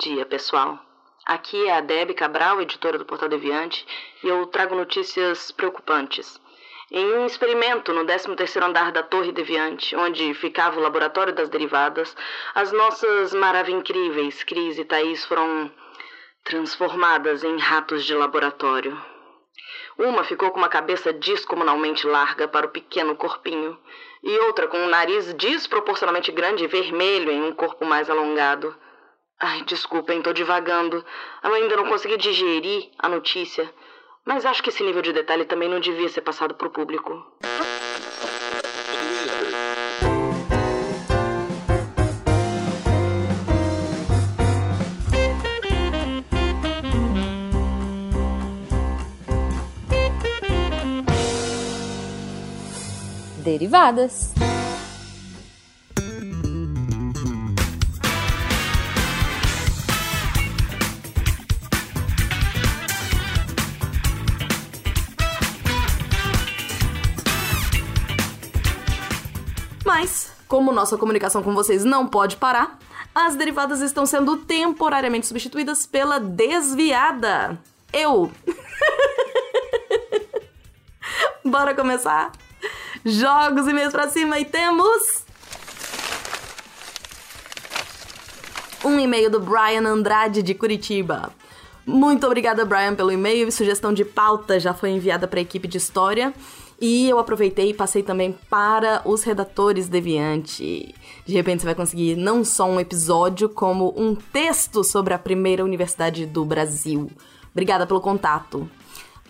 dia, pessoal. Aqui é a Debbie Cabral, editora do Portal Deviante, e eu trago notícias preocupantes. Em um experimento no 13º andar da Torre Deviante, onde ficava o laboratório das derivadas, as nossas maravilhas Cris e Thaís foram transformadas em ratos de laboratório. Uma ficou com uma cabeça descomunalmente larga para o pequeno corpinho, e outra com um nariz desproporcionalmente grande e vermelho em um corpo mais alongado. Ai, desculpem, tô divagando. Eu ainda não consegui digerir a notícia. Mas acho que esse nível de detalhe também não devia ser passado pro público. Derivadas. Como nossa comunicação com vocês não pode parar, as derivadas estão sendo temporariamente substituídas pela desviada. Eu. Bora começar? Jogos e meios pra cima e temos. Um e-mail do Brian Andrade de Curitiba. Muito obrigada, Brian, pelo e-mail e sugestão de pauta já foi enviada para a equipe de história. E eu aproveitei e passei também para os redatores Deviante. De repente você vai conseguir não só um episódio, como um texto sobre a primeira universidade do Brasil. Obrigada pelo contato.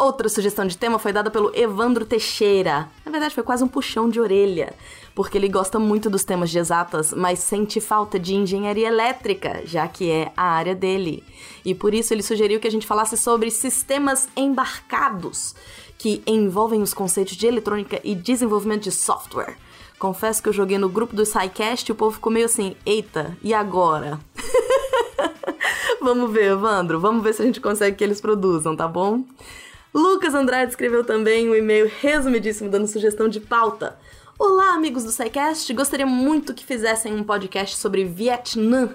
Outra sugestão de tema foi dada pelo Evandro Teixeira. Na verdade, foi quase um puxão de orelha, porque ele gosta muito dos temas de exatas, mas sente falta de engenharia elétrica, já que é a área dele. E por isso ele sugeriu que a gente falasse sobre sistemas embarcados, que envolvem os conceitos de eletrônica e desenvolvimento de software. Confesso que eu joguei no grupo do SciCast e o povo ficou meio assim, eita, e agora? vamos ver, Evandro, vamos ver se a gente consegue que eles produzam, tá bom? Lucas Andrade escreveu também um e-mail resumidíssimo dando sugestão de pauta. Olá, amigos do SciCast. Gostaria muito que fizessem um podcast sobre Vietnã.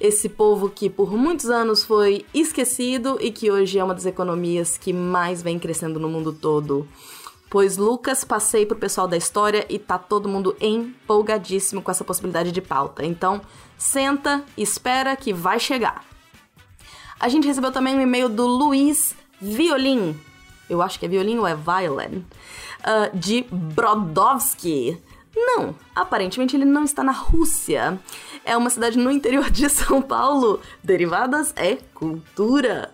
Esse povo que por muitos anos foi esquecido e que hoje é uma das economias que mais vem crescendo no mundo todo. Pois Lucas, passei pro pessoal da história e tá todo mundo empolgadíssimo com essa possibilidade de pauta. Então, senta, espera que vai chegar. A gente recebeu também um e-mail do Luiz Violim, eu acho que é violino ou é violin, uh, de Brodowski. Não, aparentemente ele não está na Rússia. É uma cidade no interior de São Paulo. Derivadas é cultura.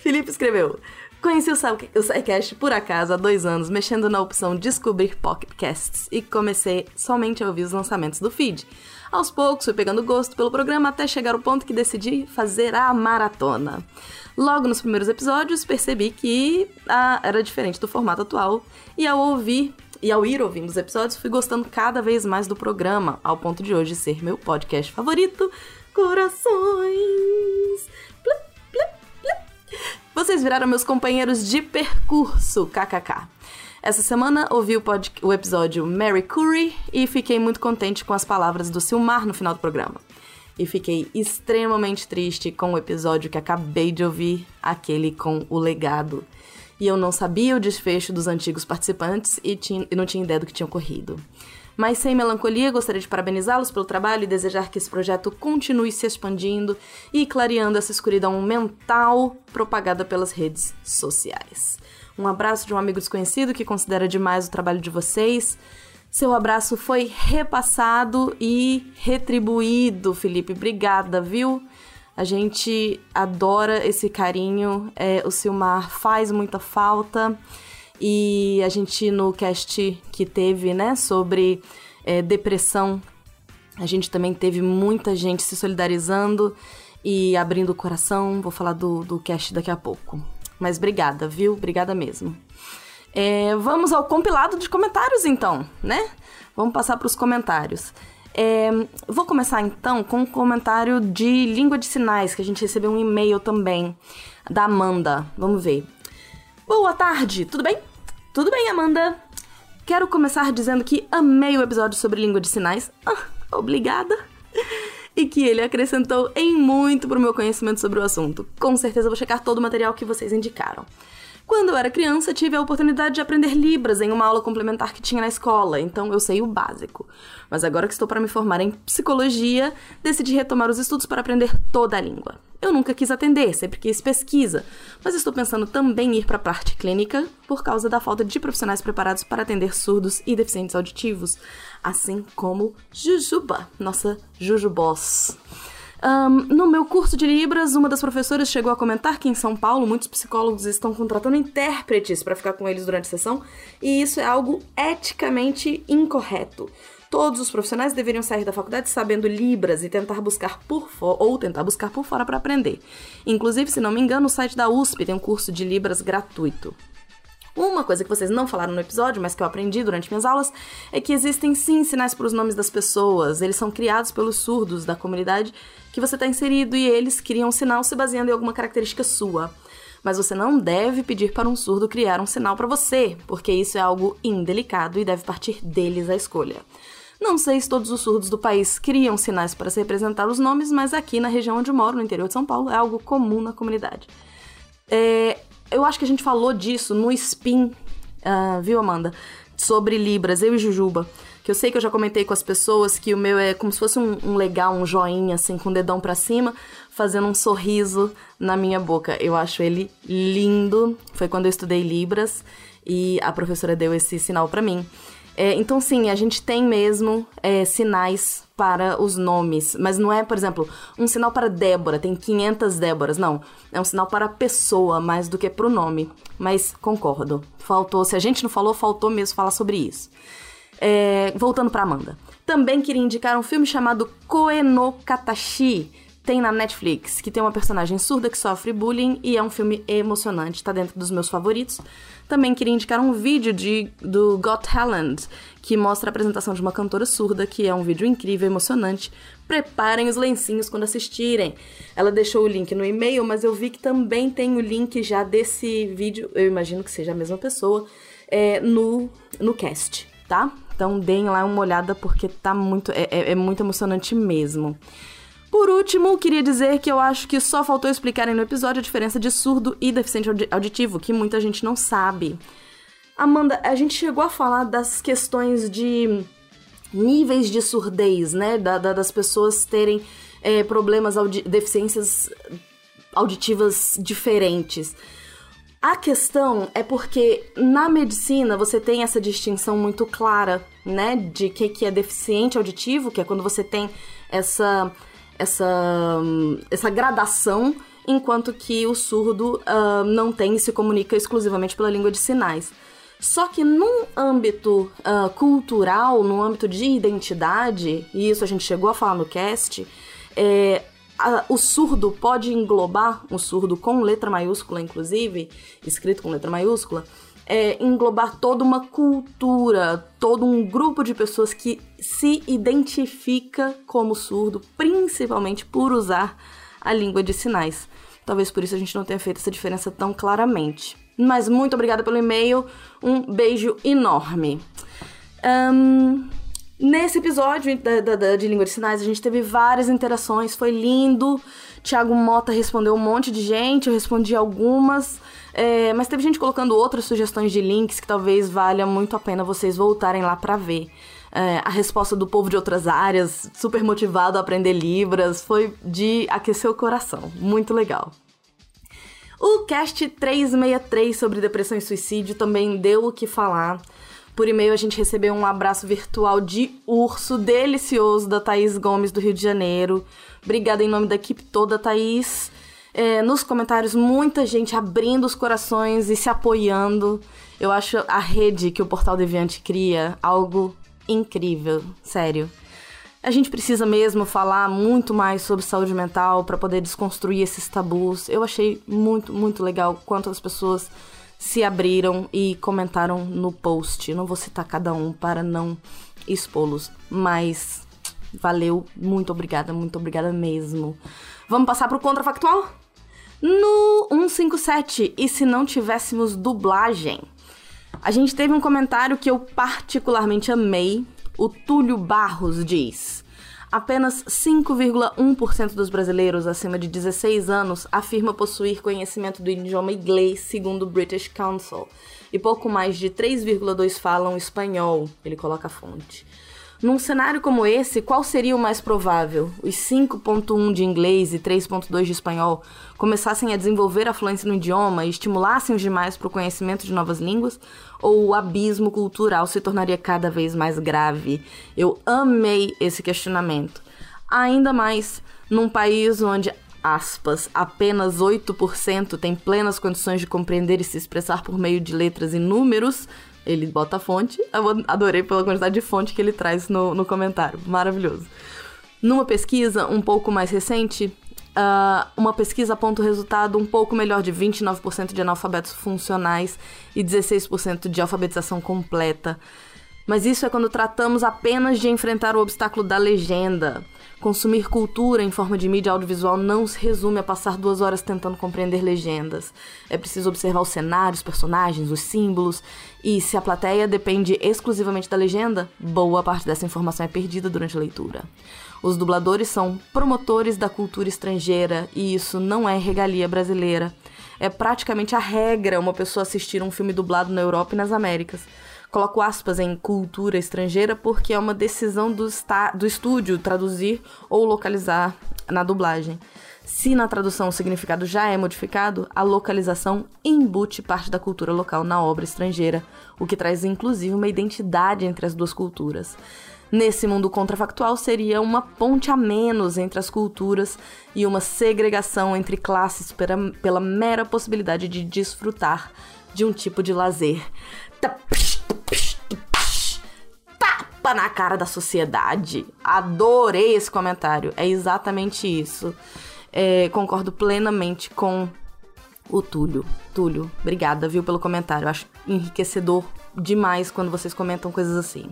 Felipe escreveu. Conheci o SciCast por acaso há dois anos, mexendo na opção Descobrir Pocketcasts e comecei somente a ouvir os lançamentos do feed. Aos poucos fui pegando gosto pelo programa até chegar ao ponto que decidi fazer a maratona. Logo nos primeiros episódios percebi que ah, era diferente do formato atual e ao ouvir e ao ir ouvindo os episódios fui gostando cada vez mais do programa, ao ponto de hoje ser meu podcast favorito. Corações. Vocês viraram meus companheiros de percurso, kkk. Essa semana ouvi o, o episódio Mary Curry e fiquei muito contente com as palavras do Silmar no final do programa e fiquei extremamente triste com o episódio que acabei de ouvir, aquele com o legado. E eu não sabia o desfecho dos antigos participantes e, tinha, e não tinha ideia do que tinha ocorrido. Mas sem melancolia, gostaria de parabenizá-los pelo trabalho e desejar que esse projeto continue se expandindo e clareando essa escuridão mental propagada pelas redes sociais. Um abraço de um amigo desconhecido que considera demais o trabalho de vocês. Seu abraço foi repassado e retribuído, Felipe. Obrigada, viu? A gente adora esse carinho. É, o Silmar faz muita falta. E a gente, no cast que teve, né, sobre é, depressão, a gente também teve muita gente se solidarizando e abrindo o coração. Vou falar do, do cast daqui a pouco. Mas obrigada, viu? Obrigada mesmo. É, vamos ao compilado de comentários, então, né? Vamos passar para os comentários. É, vou começar então com um comentário de língua de sinais, que a gente recebeu um e-mail também, da Amanda. Vamos ver. Boa tarde, tudo bem? Tudo bem, Amanda? Quero começar dizendo que amei o episódio sobre língua de sinais. Ah, obrigada! e que ele acrescentou em muito pro meu conhecimento sobre o assunto. Com certeza vou checar todo o material que vocês indicaram. Quando eu era criança, tive a oportunidade de aprender Libras em uma aula complementar que tinha na escola, então eu sei o básico. Mas agora que estou para me formar em psicologia, decidi retomar os estudos para aprender toda a língua. Eu nunca quis atender, sempre quis pesquisa, mas estou pensando também em ir para a parte clínica por causa da falta de profissionais preparados para atender surdos e deficientes auditivos, assim como Jujuba, nossa Jujubós. Um, no meu curso de Libras, uma das professoras chegou a comentar que em São Paulo muitos psicólogos estão contratando intérpretes para ficar com eles durante a sessão, e isso é algo eticamente incorreto. Todos os profissionais deveriam sair da faculdade sabendo Libras e tentar buscar por fora ou tentar buscar por fora para aprender. Inclusive, se não me engano, o site da USP tem um curso de Libras gratuito. Uma coisa que vocês não falaram no episódio, mas que eu aprendi durante minhas aulas, é que existem sim sinais para os nomes das pessoas. Eles são criados pelos surdos da comunidade que você está inserido e eles criam um sinal se baseando em alguma característica sua. Mas você não deve pedir para um surdo criar um sinal para você, porque isso é algo indelicado e deve partir deles a escolha. Não sei se todos os surdos do país criam sinais para se representar os nomes, mas aqui na região onde moro, no interior de São Paulo, é algo comum na comunidade. É, eu acho que a gente falou disso no Spin, uh, viu, Amanda? Sobre Libras, eu e Jujuba. Que eu sei que eu já comentei com as pessoas que o meu é como se fosse um, um legal, um joinha, assim, com o dedão para cima, fazendo um sorriso na minha boca. Eu acho ele lindo. Foi quando eu estudei Libras e a professora deu esse sinal para mim. É, então, sim, a gente tem mesmo é, sinais para os nomes, mas não é, por exemplo, um sinal para Débora, tem 500 Déboras, não. É um sinal para a pessoa mais do que para o nome. Mas concordo, faltou, se a gente não falou, faltou mesmo falar sobre isso. É, voltando para Amanda. Também queria indicar um filme chamado Koeno Katashi, tem na Netflix, que tem uma personagem surda que sofre bullying e é um filme emocionante, tá dentro dos meus favoritos. Também queria indicar um vídeo de, do Got Talent, que mostra a apresentação de uma cantora surda, que é um vídeo incrível, emocionante. Preparem os lencinhos quando assistirem. Ela deixou o link no e-mail, mas eu vi que também tem o link já desse vídeo, eu imagino que seja a mesma pessoa, é, no, no cast, tá? Então deem lá uma olhada porque tá muito, é, é, é muito emocionante mesmo. Por último, queria dizer que eu acho que só faltou explicarem no episódio a diferença de surdo e deficiente auditivo, que muita gente não sabe. Amanda, a gente chegou a falar das questões de níveis de surdez, né? Da, da, das pessoas terem é, problemas, audi deficiências auditivas diferentes. A questão é porque na medicina você tem essa distinção muito clara, né? De que, que é deficiente auditivo, que é quando você tem essa essa, essa gradação, enquanto que o surdo uh, não tem e se comunica exclusivamente pela língua de sinais. Só que num âmbito uh, cultural, no âmbito de identidade, e isso a gente chegou a falar no cast, é, a, o surdo pode englobar, um surdo com letra maiúscula, inclusive, escrito com letra maiúscula, é, englobar toda uma cultura, todo um grupo de pessoas que se identifica como surdo, principalmente por usar a língua de sinais. Talvez por isso a gente não tenha feito essa diferença tão claramente. Mas muito obrigada pelo e-mail, um beijo enorme. Um, nesse episódio da, da, da, de língua de sinais, a gente teve várias interações, foi lindo. Tiago Mota respondeu um monte de gente, eu respondi algumas. É, mas teve gente colocando outras sugestões de links que talvez valha muito a pena vocês voltarem lá para ver. É, a resposta do povo de outras áreas, super motivado a aprender Libras, foi de aquecer o coração. Muito legal. O cast 363 sobre depressão e suicídio também deu o que falar. Por e-mail a gente recebeu um abraço virtual de urso delicioso da Thaís Gomes do Rio de Janeiro. Obrigada em nome da equipe toda, Thaís é, nos comentários muita gente abrindo os corações e se apoiando. Eu acho a rede que o Portal Deviante cria algo incrível, sério. A gente precisa mesmo falar muito mais sobre saúde mental para poder desconstruir esses tabus. Eu achei muito, muito legal quantas pessoas se abriram e comentaram no post. não vou citar cada um para não expô-los, mas valeu, muito obrigada, muito obrigada mesmo. Vamos passar pro contrafactual? No 157, e se não tivéssemos dublagem? A gente teve um comentário que eu particularmente amei. O Túlio Barros diz: Apenas 5,1% dos brasileiros acima de 16 anos afirma possuir conhecimento do idioma inglês, segundo o British Council, e pouco mais de 3,2 falam espanhol. Ele coloca a fonte. Num cenário como esse, qual seria o mais provável? Os 5.1 de inglês e 3.2 de espanhol começassem a desenvolver a fluência no idioma e estimulassem os demais para o conhecimento de novas línguas? Ou o abismo cultural se tornaria cada vez mais grave? Eu amei esse questionamento. Ainda mais num país onde aspas, apenas 8% tem plenas condições de compreender e se expressar por meio de letras e números, ele bota a fonte. Eu adorei pela quantidade de fonte que ele traz no, no comentário. Maravilhoso. Numa pesquisa um pouco mais recente, uh, uma pesquisa aponta o resultado um pouco melhor de 29% de analfabetos funcionais e 16% de alfabetização completa. Mas isso é quando tratamos apenas de enfrentar o obstáculo da legenda. Consumir cultura em forma de mídia audiovisual não se resume a passar duas horas tentando compreender legendas. É preciso observar os cenários, os personagens, os símbolos. E se a plateia depende exclusivamente da legenda, boa parte dessa informação é perdida durante a leitura. Os dubladores são promotores da cultura estrangeira e isso não é regalia brasileira. É praticamente a regra uma pessoa assistir um filme dublado na Europa e nas Américas. Coloco aspas em cultura estrangeira porque é uma decisão do, do estúdio traduzir ou localizar na dublagem. Se na tradução o significado já é modificado, a localização embute parte da cultura local na obra estrangeira, o que traz inclusive uma identidade entre as duas culturas. Nesse mundo contrafactual, seria uma ponte a menos entre as culturas e uma segregação entre classes pela, pela mera possibilidade de desfrutar de um tipo de lazer. Tapa na cara da sociedade. Adorei esse comentário. É exatamente isso. É, concordo plenamente com o Túlio. Túlio, obrigada, viu, pelo comentário. Acho enriquecedor demais quando vocês comentam coisas assim.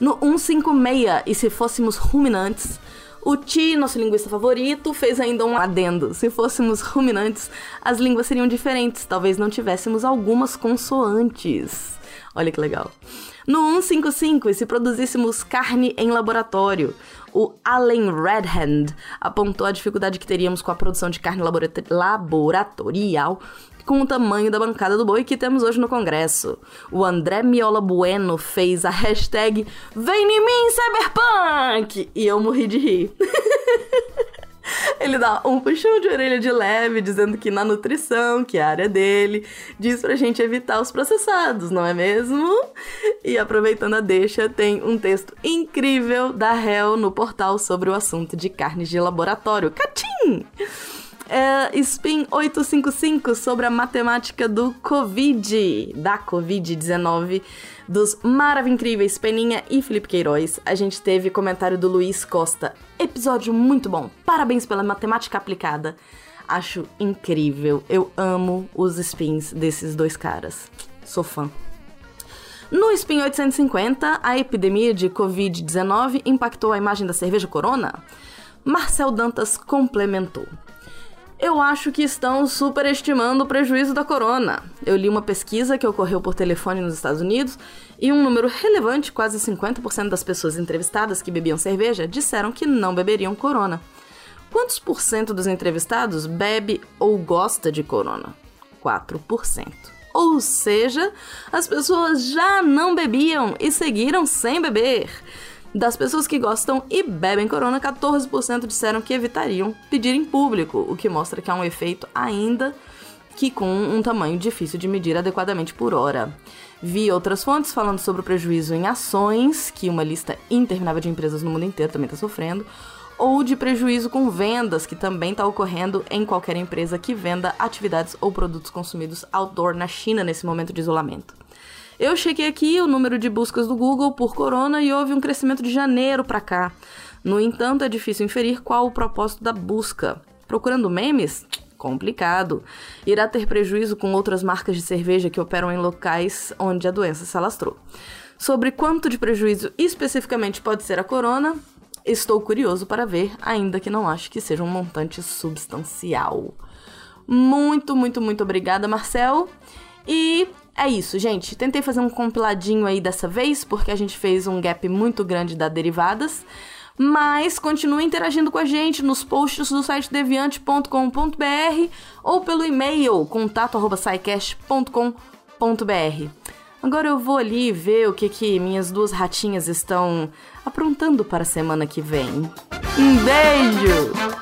No 156, e se fôssemos ruminantes, o Ti, nosso linguista favorito, fez ainda um adendo. Se fôssemos ruminantes, as línguas seriam diferentes, talvez não tivéssemos algumas consoantes. Olha que legal. No 155, e se produzíssemos carne em laboratório, o Allen Redhand apontou a dificuldade que teríamos com a produção de carne laboratorial com o tamanho da bancada do boi que temos hoje no Congresso. O André Miola Bueno fez a hashtag Vem em mim, Cyberpunk! E eu morri de rir. Ele dá um puxão de orelha de leve, dizendo que na nutrição, que é a área dele, diz pra gente evitar os processados, não é mesmo? E aproveitando a deixa, tem um texto incrível da Hell no portal sobre o assunto de carnes de laboratório. Catim! É Spin 855 sobre a matemática do Covid, da Covid-19, dos maravilhosos Peninha e Felipe Queiroz. A gente teve comentário do Luiz Costa. Episódio muito bom. Parabéns pela matemática aplicada. Acho incrível. Eu amo os spins desses dois caras. Sou fã. No Spin 850, a epidemia de Covid-19 impactou a imagem da cerveja Corona? Marcel Dantas complementou. Eu acho que estão superestimando o prejuízo da corona. Eu li uma pesquisa que ocorreu por telefone nos Estados Unidos e um número relevante, quase 50% das pessoas entrevistadas que bebiam cerveja, disseram que não beberiam corona. Quantos por cento dos entrevistados bebe ou gosta de corona? 4%. Ou seja, as pessoas já não bebiam e seguiram sem beber. Das pessoas que gostam e bebem corona, 14% disseram que evitariam pedir em público, o que mostra que há um efeito ainda que com um tamanho difícil de medir adequadamente por hora. Vi outras fontes falando sobre o prejuízo em ações, que uma lista interminável de empresas no mundo inteiro também está sofrendo, ou de prejuízo com vendas, que também está ocorrendo em qualquer empresa que venda atividades ou produtos consumidos outdoor na China nesse momento de isolamento. Eu chequei aqui o número de buscas do Google por corona e houve um crescimento de janeiro para cá. No entanto, é difícil inferir qual o propósito da busca. Procurando memes? Complicado. Irá ter prejuízo com outras marcas de cerveja que operam em locais onde a doença se alastrou. Sobre quanto de prejuízo especificamente pode ser a corona, estou curioso para ver, ainda que não acho que seja um montante substancial. Muito, muito, muito obrigada, Marcel. E é isso, gente. Tentei fazer um compiladinho aí dessa vez, porque a gente fez um gap muito grande da derivadas. Mas continue interagindo com a gente nos posts do site deviante.com.br ou pelo e-mail contato@saicast.com.br. Agora eu vou ali ver o que que minhas duas ratinhas estão aprontando para a semana que vem. Um beijo!